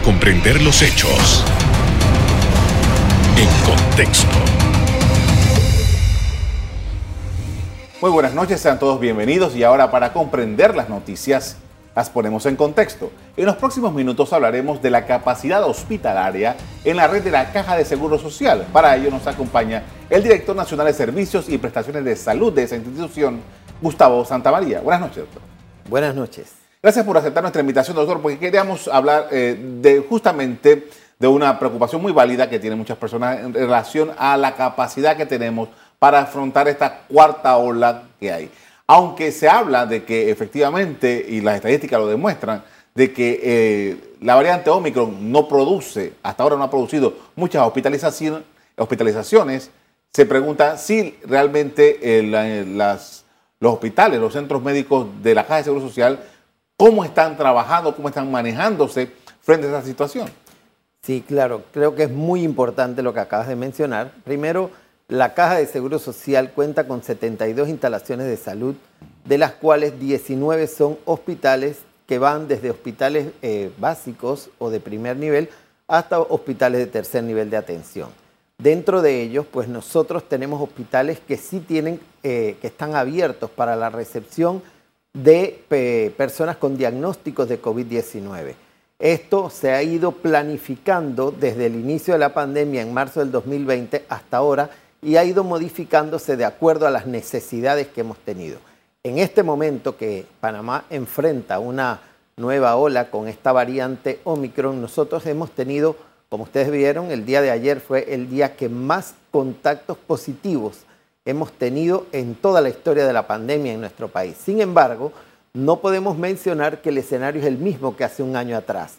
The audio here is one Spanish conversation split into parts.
para comprender los hechos en contexto. Muy buenas noches, sean todos bienvenidos y ahora para comprender las noticias las ponemos en contexto. En los próximos minutos hablaremos de la capacidad hospitalaria en la red de la Caja de Seguro Social. Para ello nos acompaña el director nacional de Servicios y Prestaciones de Salud de esa institución, Gustavo Santamaría. Buenas noches, doctor. Buenas noches. Gracias por aceptar nuestra invitación, doctor, porque queríamos hablar eh, de justamente de una preocupación muy válida que tienen muchas personas en relación a la capacidad que tenemos para afrontar esta cuarta ola que hay. Aunque se habla de que efectivamente, y las estadísticas lo demuestran, de que eh, la variante Omicron no produce, hasta ahora no ha producido muchas hospitalizaciones, se pregunta si realmente eh, los hospitales, los centros médicos de la Caja de Seguro Social, cómo están trabajando, cómo están manejándose frente a esa situación. Sí, claro, creo que es muy importante lo que acabas de mencionar. Primero, la Caja de Seguro Social cuenta con 72 instalaciones de salud, de las cuales 19 son hospitales que van desde hospitales eh, básicos o de primer nivel hasta hospitales de tercer nivel de atención. Dentro de ellos, pues nosotros tenemos hospitales que sí tienen, eh, que están abiertos para la recepción de personas con diagnósticos de COVID-19. Esto se ha ido planificando desde el inicio de la pandemia en marzo del 2020 hasta ahora y ha ido modificándose de acuerdo a las necesidades que hemos tenido. En este momento que Panamá enfrenta una nueva ola con esta variante Omicron, nosotros hemos tenido, como ustedes vieron, el día de ayer fue el día que más contactos positivos hemos tenido en toda la historia de la pandemia en nuestro país. Sin embargo, no podemos mencionar que el escenario es el mismo que hace un año atrás.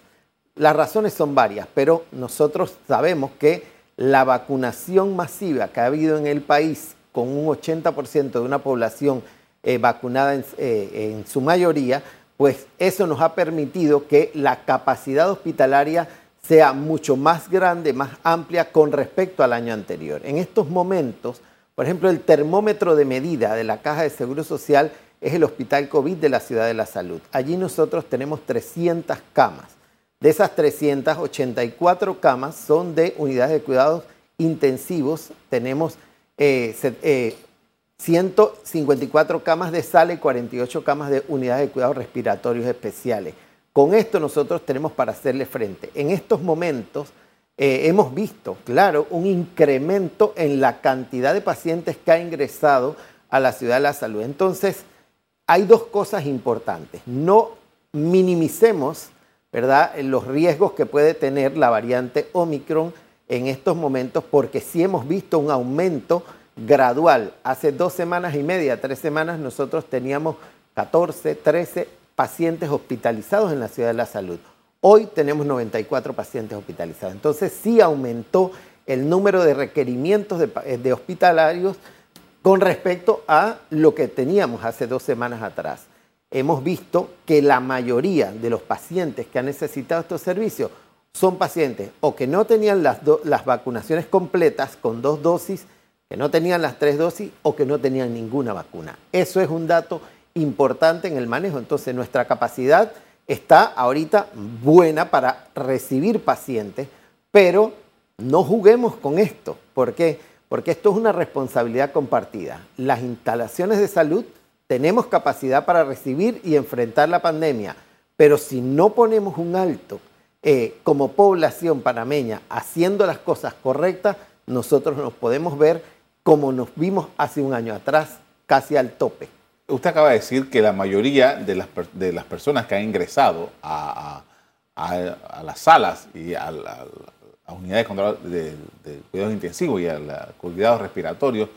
Las razones son varias, pero nosotros sabemos que la vacunación masiva que ha habido en el país, con un 80% de una población eh, vacunada eh, en, su mayoría, pues eso nos ha permitido que la capacidad hospitalaria sea mucho más grande, más amplia con respecto al año anterior. En estos momentos, por ejemplo, el termómetro de medida de la Caja de Seguro Social es el Hospital COVID de la Ciudad de la Salud. Allí nosotros tenemos 300 camas. De esas 384 camas son de unidades de cuidados intensivos. Tenemos 154 eh, eh, camas de sala y 48 camas de unidades de cuidados respiratorios especiales. Con esto nosotros tenemos para hacerle frente. En estos momentos eh, hemos visto, claro, un incremento en la cantidad de pacientes que ha ingresado a la ciudad de la salud. Entonces, hay dos cosas importantes. No minimicemos ¿verdad? los riesgos que puede tener la variante Omicron en estos momentos, porque sí hemos visto un aumento gradual. Hace dos semanas y media, tres semanas, nosotros teníamos 14, 13 pacientes hospitalizados en la ciudad de la salud. Hoy tenemos 94 pacientes hospitalizados. Entonces sí aumentó el número de requerimientos de, de hospitalarios con respecto a lo que teníamos hace dos semanas atrás. Hemos visto que la mayoría de los pacientes que han necesitado estos servicios son pacientes o que no tenían las, las vacunaciones completas con dos dosis, que no tenían las tres dosis o que no tenían ninguna vacuna. Eso es un dato importante en el manejo. Entonces nuestra capacidad está ahorita buena para recibir pacientes, pero no juguemos con esto. ¿Por qué? porque esto es una responsabilidad compartida. Las instalaciones de salud tenemos capacidad para recibir y enfrentar la pandemia, pero si no ponemos un alto eh, como población panameña haciendo las cosas correctas, nosotros nos podemos ver como nos vimos hace un año atrás, casi al tope. Usted acaba de decir que la mayoría de las, de las personas que han ingresado a, las salas y al unidades de, de, cuidados intensivos y a los cuidados respiratorios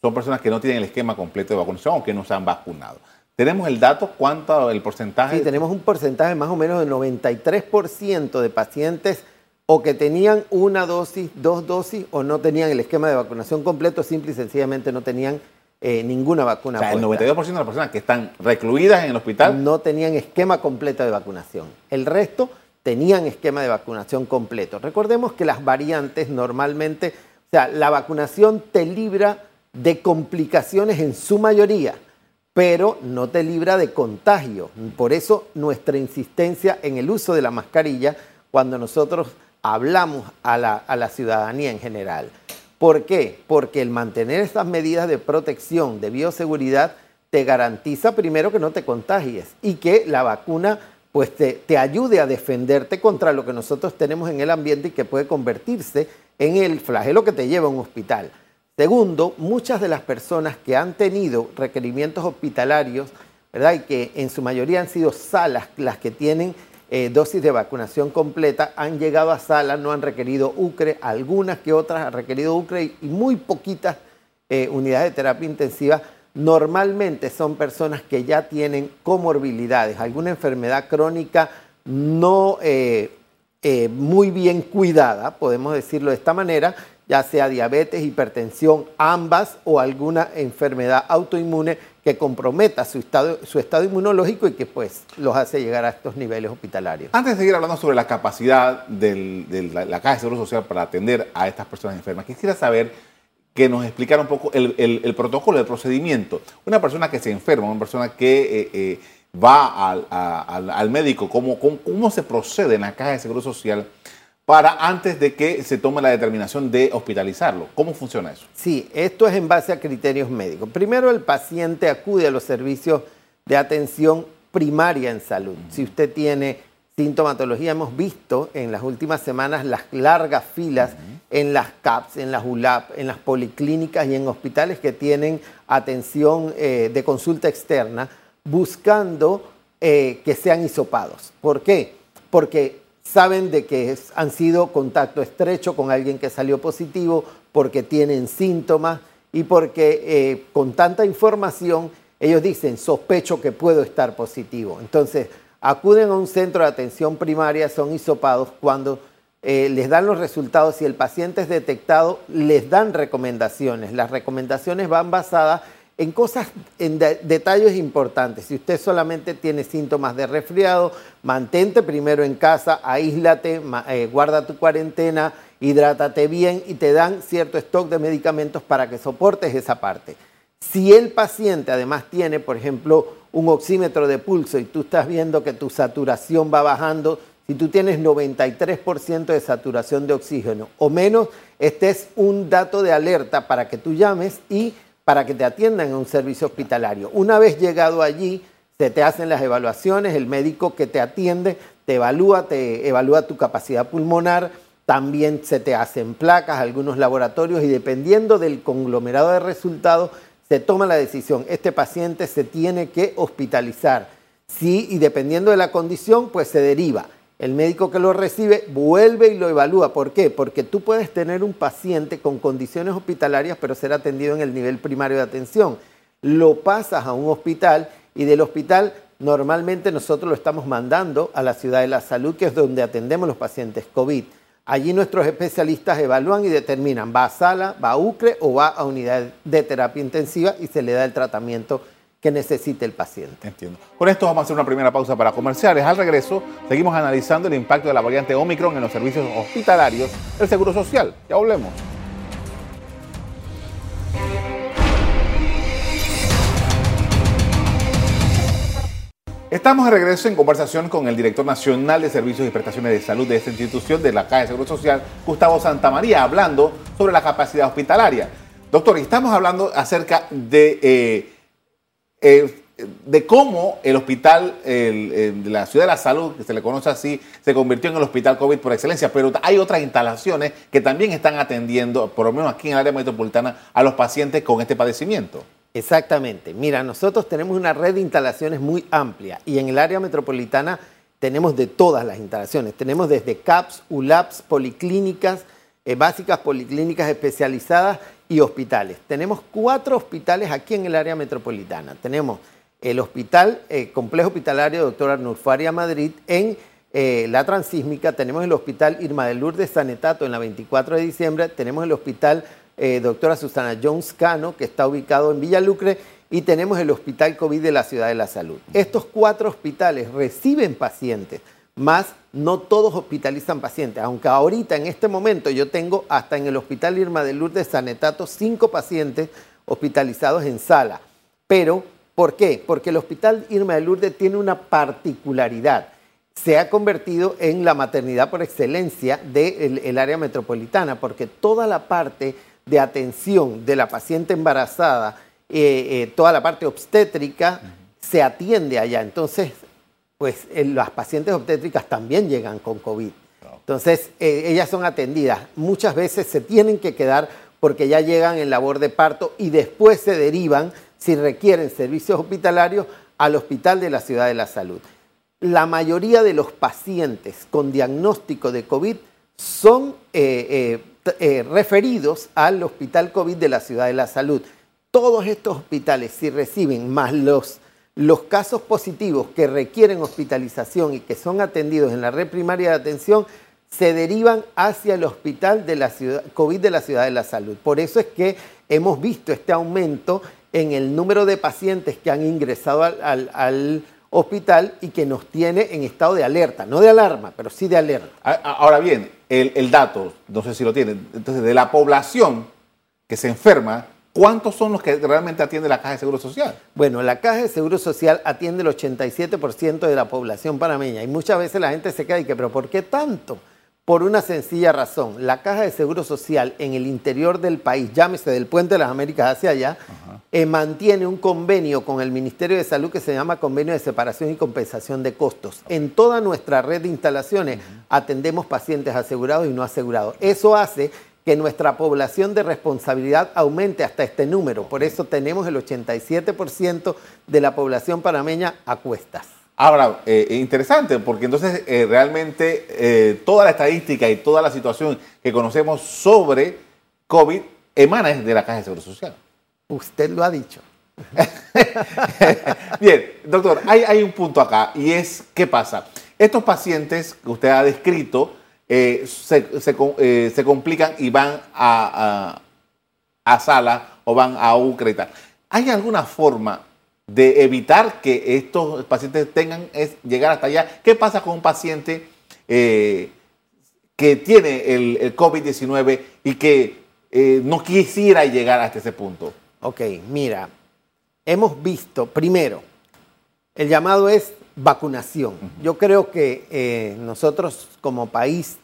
son personas que no tienen el esquema completo de vacunación o que no se han vacunado. ¿Tenemos el dato? ¿Cuánto el porcentaje? Sí, tenemos un porcentaje más o menos del 93% de pacientes o que tenían una dosis, dos dosis o no tenían el esquema de vacunación completo, simple y sencillamente no tenían eh, ninguna vacuna. O sea, el 92% de las personas que están recluidas en el hospital no tenían esquema completo de vacunación. El resto tenían esquema de vacunación completo. Recordemos que las variantes normalmente, o sea, la vacunación te libra de complicaciones en su mayoría, pero no te libra de contagio. Por eso nuestra insistencia en el uso de la mascarilla cuando nosotros hablamos a la, a la ciudadanía en general. ¿Por qué? Porque el mantener estas medidas de protección, de bioseguridad, te garantiza primero que no te contagies y que la vacuna pues te, te, ayude a defenderte contra lo que nosotros tenemos en el ambiente y que puede convertirse en el flagelo que te lleva a un hospital. Segundo, muchas de las personas que han tenido requerimientos hospitalarios, ¿verdad? Y que en su mayoría han sido salas las que tienen eh, dosis de vacunación completa, han llegado a salas, no han requerido UCRE, algunas que otras han requerido UCRE y muy poquitas eh, unidades de terapia intensiva. Normalmente son personas que ya tienen comorbilidades, alguna enfermedad crónica no eh, muy bien cuidada, podemos decirlo de esta manera, ya sea diabetes, hipertensión, ambas o alguna enfermedad autoinmune que comprometa su estado, su estado inmunológico y que pues los hace llegar a estos niveles hospitalarios. Antes de seguir hablando sobre la capacidad de la, Caja de Seguro Social para atender a estas personas enfermas, quisiera saber que nos explicara un poco el, protocolo, el procedimiento. Una persona que se enferma, una persona que eh, eh, va al, médico, ¿cómo, ¿cómo, cómo se procede en la Caja de Seguro Social? Para antes de que se tome la determinación de hospitalizarlo. ¿Cómo funciona eso? Sí, esto es en base a criterios médicos. Primero el paciente acude a los servicios de atención primaria en salud. Si usted tiene sintomatología, hemos visto en las últimas semanas las largas filas en las CAPS, en las ULAP, en las policlínicas y en hospitales que tienen atención eh, de consulta externa, buscando eh, que sean hisopados. ¿Por qué? Porque saben de que han sido contacto estrecho con alguien que salió positivo porque tienen síntomas y porque eh, con tanta información ellos dicen sospecho que puedo estar positivo. Entonces acuden a un centro de atención primaria, son hisopados cuando eh, les dan los resultados, si el paciente es detectado, les dan recomendaciones. Las recomendaciones van basadas en cosas, en detalles importantes. Si usted solamente tiene síntomas de resfriado, mantente primero en casa, aíslate, eh, guarda tu cuarentena, hidrátate bien y te dan cierto stock de medicamentos para que soportes esa parte. Si el paciente además tiene, por ejemplo, un oxímetro de pulso y tú estás viendo que tu saturación va bajando, si tú tienes 93% de saturación de oxígeno o menos, este es un dato de alerta para que tú llames y para que te atiendan en un servicio hospitalario. Una vez llegado allí, se te hacen las evaluaciones, el médico que te atiende te evalúa, te evalúa tu capacidad pulmonar, también se te hacen placas, algunos laboratorios y dependiendo del conglomerado de resultados, se toma la decisión, este paciente se tiene que hospitalizar. Sí, y dependiendo de la condición, pues se deriva. El médico que lo recibe vuelve y lo evalúa. ¿Por qué? Porque tú puedes tener un paciente con condiciones hospitalarias, pero ser atendido en el nivel primario de atención. Lo pasas a un hospital y del hospital normalmente nosotros lo estamos mandando a la ciudad de la salud, que es donde atendemos los pacientes COVID. Allí nuestros especialistas evalúan y determinan, va a sala, va a UCRE o va a unidad de terapia intensiva y se le da el tratamiento que necesite el paciente. Entiendo. Con esto vamos a hacer una primera pausa para comerciales. Al regreso, seguimos analizando el impacto de la variante Omicron en los servicios hospitalarios del Seguro Social. Ya volvemos. Estamos de regreso en conversación con el director nacional de Servicios y Prestaciones de Salud de esta institución, de la Caja de Seguro Social, Gustavo Santamaría, hablando sobre la capacidad hospitalaria. Doctor, estamos hablando acerca de eh, eh, de cómo el hospital de la Ciudad de la Salud, que se le conoce así, se convirtió en el hospital COVID por excelencia, pero hay otras instalaciones que también están atendiendo, por lo menos aquí en el área metropolitana, a los pacientes con este padecimiento. Exactamente. Mira, nosotros tenemos una red de instalaciones muy amplia y en el área metropolitana tenemos de todas las instalaciones. Tenemos desde CAPS, ULAPS, policlínicas, eh, básicas, policlínicas especializadas y hospitales. Tenemos cuatro hospitales aquí en el área metropolitana. Tenemos el Hospital eh, Complejo Hospitalario Doctora Nurfaria Madrid en eh, la Transísmica, tenemos el Hospital Irma de Lourdes Sanetato en la 24 de diciembre, tenemos el Hospital eh, Doctora Susana Jones Cano, que está ubicado en Villa Lucre, y tenemos el Hospital COVID de la Ciudad de la Salud. Estos cuatro hospitales reciben pacientes más no todos hospitalizan pacientes, aunque ahorita en este momento yo tengo hasta en el Hospital Irma de Lourdes Sanetato cinco pacientes hospitalizados en sala. Pero, ¿por qué? Porque el Hospital Irma de Lourdes tiene una particularidad. se ha convertido en la maternidad por excelencia del área metropolitana, porque toda la parte de atención de la paciente embarazada, eh, eh, toda la parte obstétrica, se atiende allá. Entonces, pues las pacientes obstétricas también llegan con COVID. Entonces, eh, ellas son atendidas. Muchas veces se tienen que quedar porque ya llegan en labor de parto y después se derivan, si requieren servicios hospitalarios, al Hospital de la Ciudad de la Salud. La mayoría de los pacientes con diagnóstico de COVID son eh, eh, referidos al Hospital COVID de la Ciudad de la Salud. Todos estos hospitales, si reciben más los los casos positivos que requieren hospitalización y que son atendidos en la red primaria de atención se derivan hacia el hospital de la ciudad, COVID de la Ciudad de la Salud. Por eso es que hemos visto este aumento en el número de pacientes que han ingresado al, hospital y que nos tiene en estado de alerta, no de alarma, pero sí de alerta. Ahora bien, el, el dato, no sé si lo tienen, entonces de la población que se enferma, ¿Cuántos son los que realmente atiende la Caja de Seguro Social? Bueno, la Caja de Seguro Social atiende el 87% de la población panameña y muchas veces la gente se queda y que, pero ¿por qué tanto? Por una sencilla razón, la Caja de Seguro Social en el interior del país, llámese del Puente de las Américas hacia allá, eh, mantiene un convenio con el Ministerio de Salud que se llama Convenio de Separación y Compensación de Costos. En toda nuestra red de instalaciones atendemos pacientes asegurados y no asegurados. Eso hace que nuestra población de responsabilidad aumente hasta este número. Por eso tenemos el 87% de la población panameña a cuestas. Ahora, eh, interesante, porque entonces eh, realmente eh, toda la estadística y toda la situación que conocemos sobre COVID emana de la Caja de Seguro Social. Usted lo ha dicho. Bien, doctor, hay, hay un punto acá y es, ¿qué pasa? Estos pacientes que usted ha descrito, eh, eh, se, complican y van a, a, sala o van a UCRETA. ¿Hay alguna forma de evitar que estos pacientes tengan es llegar hasta allá? ¿Qué pasa con un paciente eh, que tiene el, COVID-19 y que no quisiera llegar hasta ese punto? Ok, mira, hemos visto, primero, el llamado es vacunación. Yo creo que eh, nosotros como país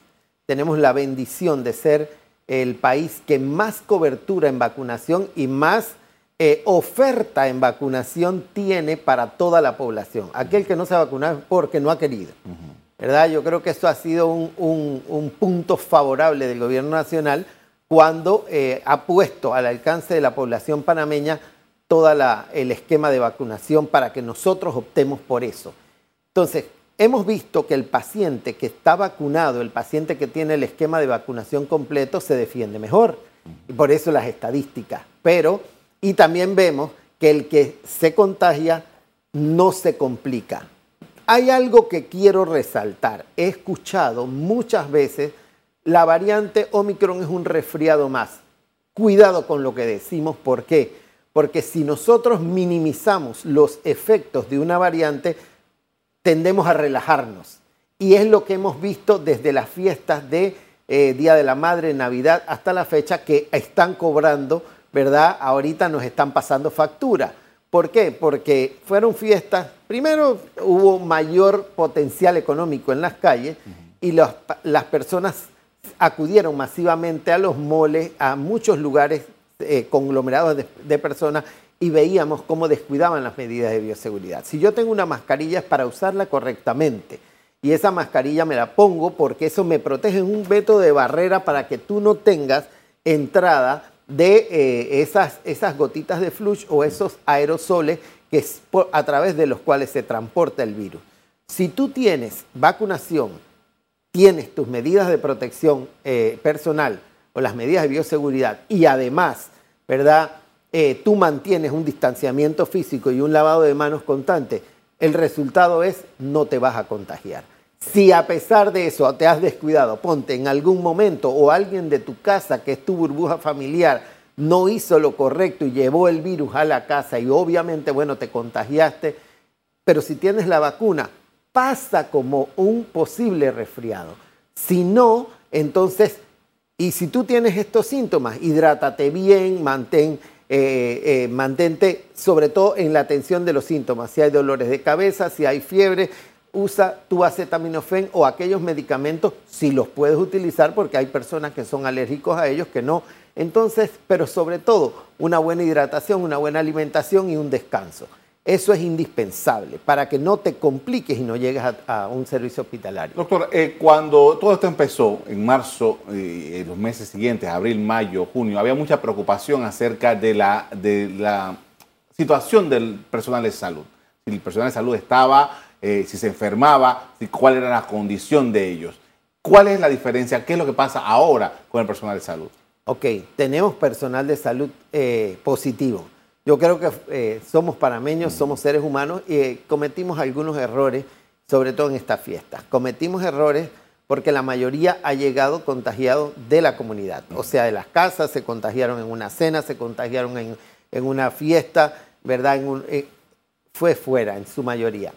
tenemos la bendición de ser el país que más cobertura en vacunación y más eh, oferta en vacunación tiene para toda la población. Aquel que no se ha vacunado es porque no ha querido. ¿verdad? Yo creo que eso ha sido un, punto favorable del gobierno nacional cuando eh, ha puesto al alcance de la población panameña todo el esquema de vacunación para que nosotros optemos por eso. Entonces, hemos visto que el paciente que está vacunado, el paciente que tiene el esquema de vacunación completo, se defiende mejor. Y por eso las estadísticas. Pero, y también vemos que el que se contagia no se complica. Hay algo que quiero resaltar. He escuchado muchas veces, la variante Omicron es un resfriado más. Cuidado con lo que decimos, ¿por qué? Porque si nosotros minimizamos los efectos de una variante, tendemos a relajarnos. Y es lo que hemos visto desde las fiestas de eh, Día de la Madre, Navidad, hasta la fecha que están cobrando, ¿verdad? Ahorita nos están pasando factura. ¿Por qué? Porque fueron fiestas, primero hubo mayor potencial económico en las calles y las personas acudieron masivamente a los moles, a muchos lugares eh, conglomerados de personas y veíamos cómo descuidaban las medidas de bioseguridad. Si yo tengo una mascarilla es para usarla correctamente y esa mascarilla me la pongo porque eso me protege en un veto de barrera para que tú no tengas entrada de eh, esas, esas gotitas de flush o esos aerosoles que es a través de los cuales se transporta el virus. Si tú tienes vacunación, tienes tus medidas de protección eh, personal o las medidas de bioseguridad y además, ¿verdad? Eh, tú mantienes un distanciamiento físico y un lavado de manos constante, el resultado es no te vas a contagiar. Si a pesar de eso te has descuidado, ponte en algún momento o alguien de tu casa que es tu burbuja familiar no hizo lo correcto y llevó el virus a la casa y obviamente, bueno, te contagiaste, pero si tienes la vacuna, pasa como un posible resfriado. Si no, entonces, y si tú tienes estos síntomas, hidrátate bien, mantén eh, eh, mantente sobre todo en la atención de los síntomas. Si hay dolores de cabeza, si hay fiebre, usa tu acetaminofén o aquellos medicamentos si los puedes utilizar porque hay personas que son alérgicos a ellos que no. Entonces, pero sobre todo, una buena hidratación, una buena alimentación y un descanso. Eso es indispensable para que no te compliques y no llegues a, un servicio hospitalario. Doctor, eh, cuando todo esto empezó en marzo, eh, en los meses siguientes, abril, mayo, junio, había mucha preocupación acerca de la, de la situación del personal de salud. Si el personal de salud estaba, eh, si se enfermaba, si, cuál era la condición de ellos. ¿Cuál es la diferencia? ¿Qué es lo que pasa ahora con el personal de salud? Ok, tenemos personal de salud positivo yo creo que eh, somos panameños, somos seres humanos y eh, cometimos algunos errores, sobre todo en estas fiestas. Cometimos errores porque la mayoría ha llegado contagiado de la comunidad, o sea, de las casas, se contagiaron en una cena, se contagiaron en, una fiesta, ¿verdad? Eh, fue fuera en su mayoría.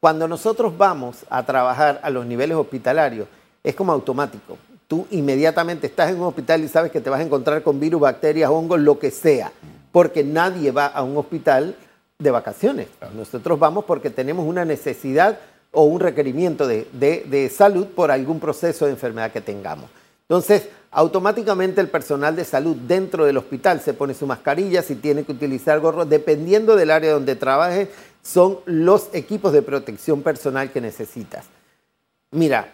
Cuando nosotros vamos a trabajar a los niveles hospitalarios, es como automático. Tú inmediatamente estás en un hospital y sabes que te vas a encontrar con virus, bacterias, hongos, lo que sea porque nadie va a un hospital de vacaciones. Nosotros vamos porque tenemos una necesidad o un requerimiento de, salud por algún proceso de enfermedad que tengamos. Entonces, automáticamente el personal de salud dentro del hospital se pone su mascarilla, si tiene que utilizar gorro, dependiendo del área donde trabaje, son los equipos de protección personal que necesitas. Mira,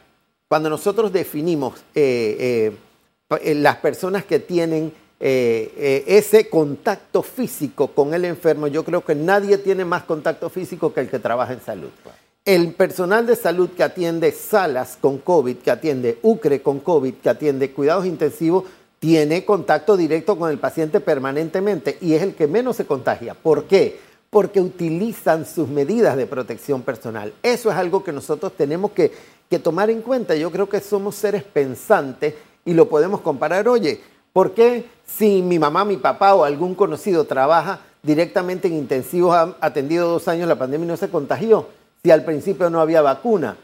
cuando nosotros definimos eh, eh, las personas que tienen eh, eh, ese contacto físico con el enfermo, yo creo que nadie tiene más contacto físico que el que trabaja en salud. El personal de salud que atiende salas con COVID, que atiende UCRE con COVID, que atiende cuidados intensivos, tiene contacto directo con el paciente permanentemente y es el que menos se contagia. ¿Por qué? Porque utilizan sus medidas de protección personal. Eso es algo que nosotros tenemos que, que tomar en cuenta. Yo creo que somos seres pensantes y lo podemos comparar. Oye, ¿Por qué si mi mamá, mi papá o algún conocido trabaja directamente en intensivos, ha atendido dos años la pandemia y no se contagió? Si al principio no había vacuna.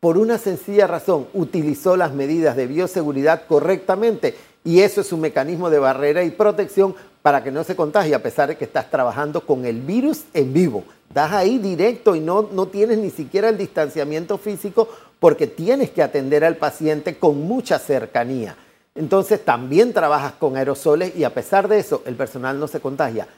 Por una sencilla razón, utilizó las medidas de bioseguridad correctamente y eso es un mecanismo de barrera y protección para que no se contagie, a pesar de que estás trabajando con el virus en vivo. Estás ahí directo y no, no tienes ni siquiera el distanciamiento físico porque tienes que atender al paciente con mucha cercanía. Entonces también trabajas con aerosoles y a pesar de eso el personal no se contagia.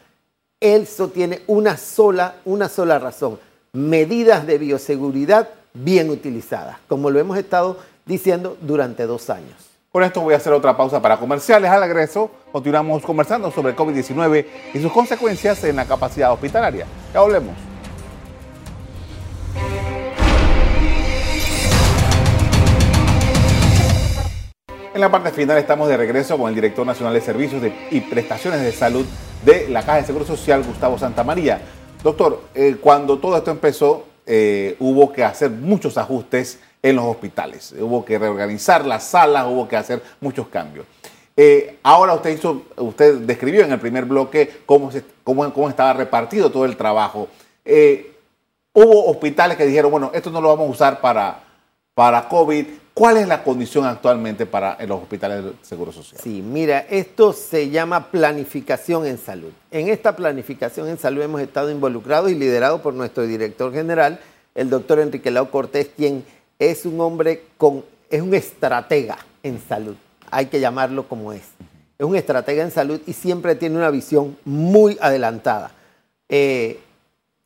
Eso tiene una sola, una sola razón, medidas de bioseguridad bien utilizadas, como lo hemos estado diciendo durante dos años. Con esto voy a hacer otra pausa para comerciales. Al regreso continuamos conversando sobre COVID-19 y sus consecuencias en la capacidad hospitalaria. Ya volvemos. En la parte final estamos de regreso con el director nacional de Servicios y Prestaciones de Salud de la Caja de Seguro Social, Gustavo Santamaría. Doctor, eh, cuando todo esto empezó, eh, hubo que hacer muchos ajustes en los hospitales. Hubo que reorganizar las salas, hubo que hacer muchos cambios. Eh, ahora usted hizo, usted describió en el primer bloque cómo, cómo, cómo estaba repartido todo el trabajo. hubo hospitales que dijeron, bueno, esto no lo vamos a usar para, para COVID, ¿Cuál es la condición actualmente para los hospitales de Seguro Social? Sí, mira, esto se llama planificación en salud. En esta planificación en salud hemos estado involucrados y liderados por nuestro director general, el doctor Enrique Lau Cortés, quien es un hombre con, es un estratega en salud. Hay que llamarlo como es. Es un estratega en salud y siempre tiene una visión muy adelantada. Eh,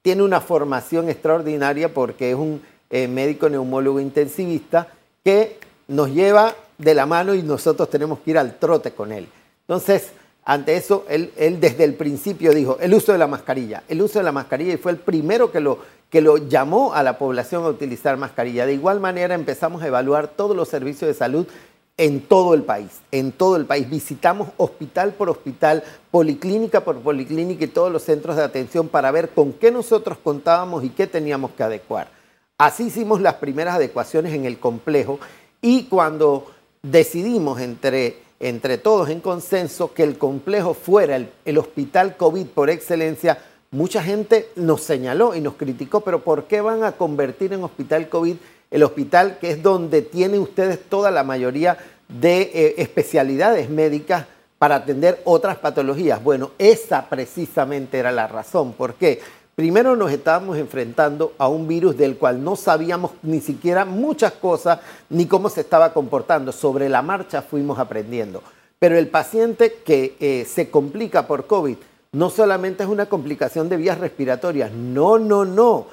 tiene una formación extraordinaria porque es un eh, médico neumólogo intensivista que nos lleva de la mano y nosotros tenemos que ir al trote con él. Entonces, ante eso, él, desde el principio dijo, el uso de la mascarilla, el uso de la mascarilla y fue el primero que lo, que lo llamó a la población a utilizar mascarilla. De igual manera empezamos a evaluar todos los servicios de salud en todo el país, en todo el país. Visitamos hospital por hospital, policlínica por policlínica y todos los centros de atención para ver con qué nosotros contábamos y qué teníamos que adecuar. Así hicimos las primeras adecuaciones en el complejo y cuando decidimos entre, entre todos en consenso que el complejo fuera el, hospital COVID por excelencia, mucha gente nos señaló y nos criticó, pero ¿por qué van a convertir en hospital COVID el hospital que es donde tienen ustedes toda la mayoría de eh, especialidades médicas para atender otras patologías? Bueno, esa precisamente era la razón. ¿Por qué? Primero nos estábamos enfrentando a un virus del cual no sabíamos ni siquiera muchas cosas ni cómo se estaba comportando. Sobre la marcha fuimos aprendiendo. Pero el paciente que eh, se complica por COVID no solamente es una complicación de vías respiratorias, no, no, no,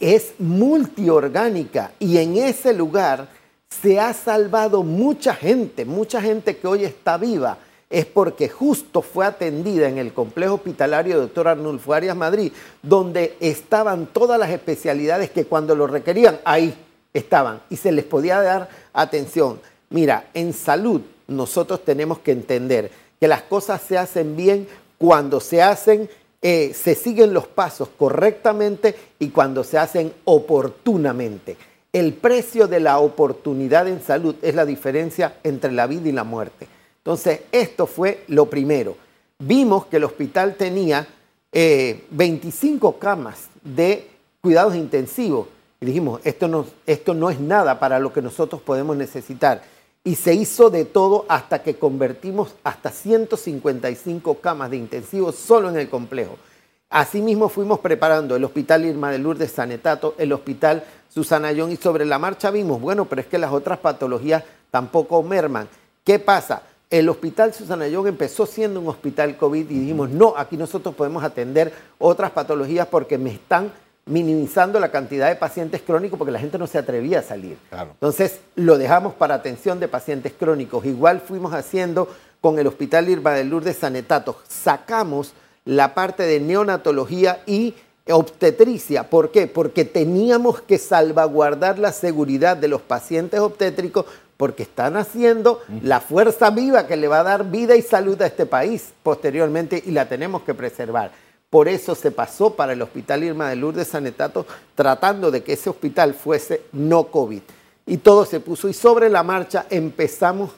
es multiorgánica y en ese lugar se ha salvado mucha gente, mucha gente que hoy está viva es porque justo fue atendida en el complejo hospitalario Dr. Arnulfo Arias Madrid, donde estaban todas las especialidades que cuando lo requerían, ahí estaban y se les podía dar atención. Mira, en salud nosotros tenemos que entender que las cosas se hacen bien cuando se hacen, eh, se siguen los pasos correctamente y cuando se hacen oportunamente. El precio de la oportunidad en salud es la diferencia entre la vida y la muerte. Entonces, esto fue lo primero. Vimos que el hospital tenía 25 eh, camas de cuidados intensivos. Y dijimos, esto no, esto no es nada para lo que nosotros podemos necesitar. Y se hizo de todo hasta que convertimos hasta 155 camas de intensivos solo en el complejo. Asimismo fuimos preparando el Hospital Irma de Lourdes Sanetato, el Hospital Susana Young y sobre la marcha vimos, bueno, pero es que las otras patologías tampoco merman. ¿Qué pasa? El hospital Susana Young empezó siendo un hospital COVID y dijimos, no, aquí nosotros podemos atender otras patologías porque me están minimizando la cantidad de pacientes crónicos porque la gente no se atrevía a salir. Entonces lo dejamos para atención de pacientes crónicos. Igual fuimos haciendo con el Hospital Irma de Lourdes Sanetato. Sacamos la parte de neonatología y obstetricia. ¿Por qué? Porque teníamos que salvaguardar la seguridad de los pacientes obstétricos porque están haciendo la fuerza viva que le va a dar vida y salud a este país posteriormente y la tenemos que preservar. Por eso se pasó para el Hospital Irma de Lourdes Sanetato tratando de que ese hospital fuese no COVID. Y todo se puso y sobre la marcha empezamos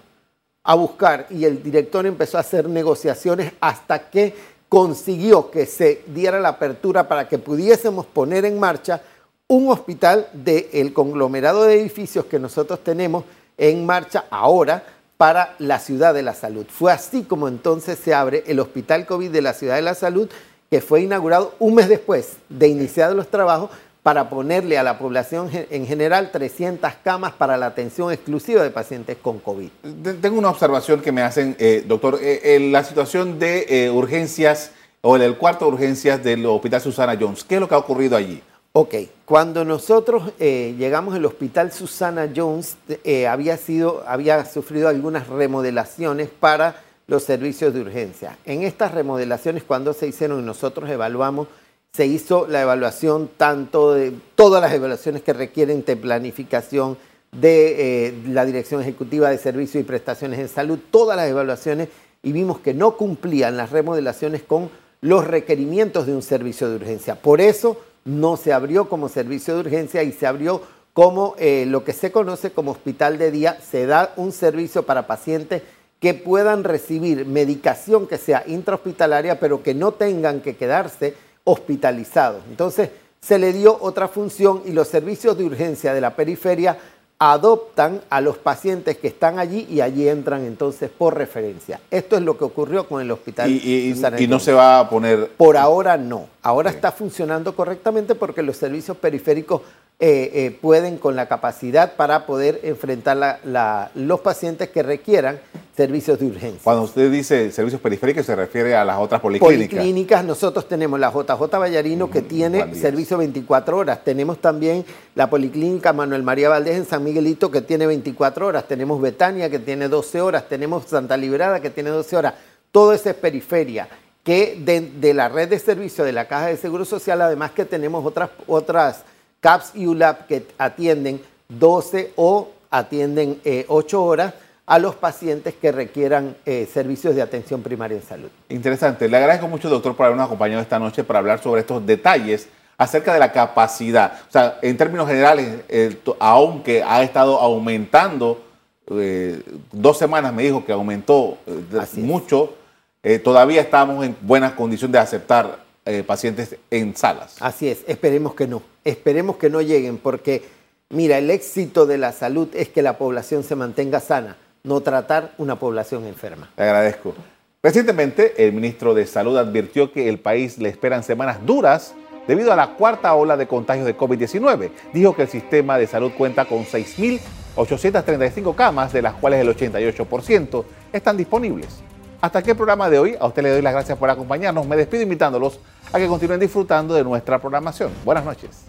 a buscar y el director empezó a hacer negociaciones hasta que consiguió que se diera la apertura para que pudiésemos poner en marcha un hospital del conglomerado de edificios que nosotros tenemos en marcha ahora para la Ciudad de la Salud. Fue así como entonces se abre el Hospital COVID de la Ciudad de la Salud, que fue inaugurado un mes después de iniciar los trabajos para ponerle a la población en general 300 camas para la atención exclusiva de pacientes con COVID. Tengo una observación que me hacen, eh, doctor, eh, la situación de eh, urgencias o en el cuarto de urgencias del Hospital Susana Jones. ¿Qué es lo que ha ocurrido allí? Ok, cuando nosotros eh, llegamos al hospital Susana Jones, eh, había, sido, había sufrido algunas remodelaciones para los servicios de urgencia. En estas remodelaciones, cuando se hicieron y nosotros evaluamos, se hizo la evaluación tanto de todas las evaluaciones que requieren de planificación de eh, la Dirección Ejecutiva de Servicios y Prestaciones en Salud, todas las evaluaciones, y vimos que no cumplían las remodelaciones con los requerimientos de un servicio de urgencia. Por eso no se abrió como servicio de urgencia y se abrió como eh, lo que se conoce como hospital de día. Se da un servicio para pacientes que puedan recibir medicación que sea intrahospitalaria, pero que no tengan que quedarse hospitalizados. Entonces, se le dio otra función y los servicios de urgencia de la periferia adoptan a los pacientes que están allí y allí entran entonces por referencia. Esto es lo que ocurrió con el hospital. Y, y, no se va a poner... Por ahora no. Ahora está funcionando correctamente porque los servicios periféricos eh, eh, pueden con la capacidad para poder enfrentar los pacientes que requieran servicios de urgencia. Cuando usted dice servicios periféricos se refiere a las otras policlínicas. Policlínicas, nosotros tenemos la JJ Vallarino que mm, tiene servicio 24 horas. Tenemos también la Policlínica Manuel María Valdés en San Miguelito que tiene 24 horas. Tenemos Betania que tiene 12 horas. Tenemos Santa Liberada que tiene 12 horas. Todo eso es periferia que de, la red de servicio de la Caja de Seguro Social, además que tenemos otras, otras CAPS y ULAP que atienden 12 o atienden 8 eh, horas a los pacientes que requieran eh, servicios de atención primaria en salud. Interesante. Le agradezco mucho, doctor, por habernos acompañado esta noche para hablar sobre estos detalles acerca de la capacidad. O sea, en términos generales, aunque ha estado aumentando, eh, dos semanas me dijo que aumentó mucho, todavía estamos en buena condición de aceptar pacientes en salas. Así es, esperemos que no esperemos que no lleguen, porque mira, el éxito de la salud es que la población se mantenga sana, no tratar una población enferma. Le agradezco. Recientemente, el ministro de Salud advirtió que el país le esperan semanas duras debido a la cuarta ola de contagios de COVID-19. Dijo que el sistema de salud cuenta con 6.835 camas, de las cuales el 88% están disponibles. Hasta aquí el programa de hoy. A usted le doy las gracias por acompañarnos. Me despido invitándolos a que continúen disfrutando de nuestra programación. Buenas noches.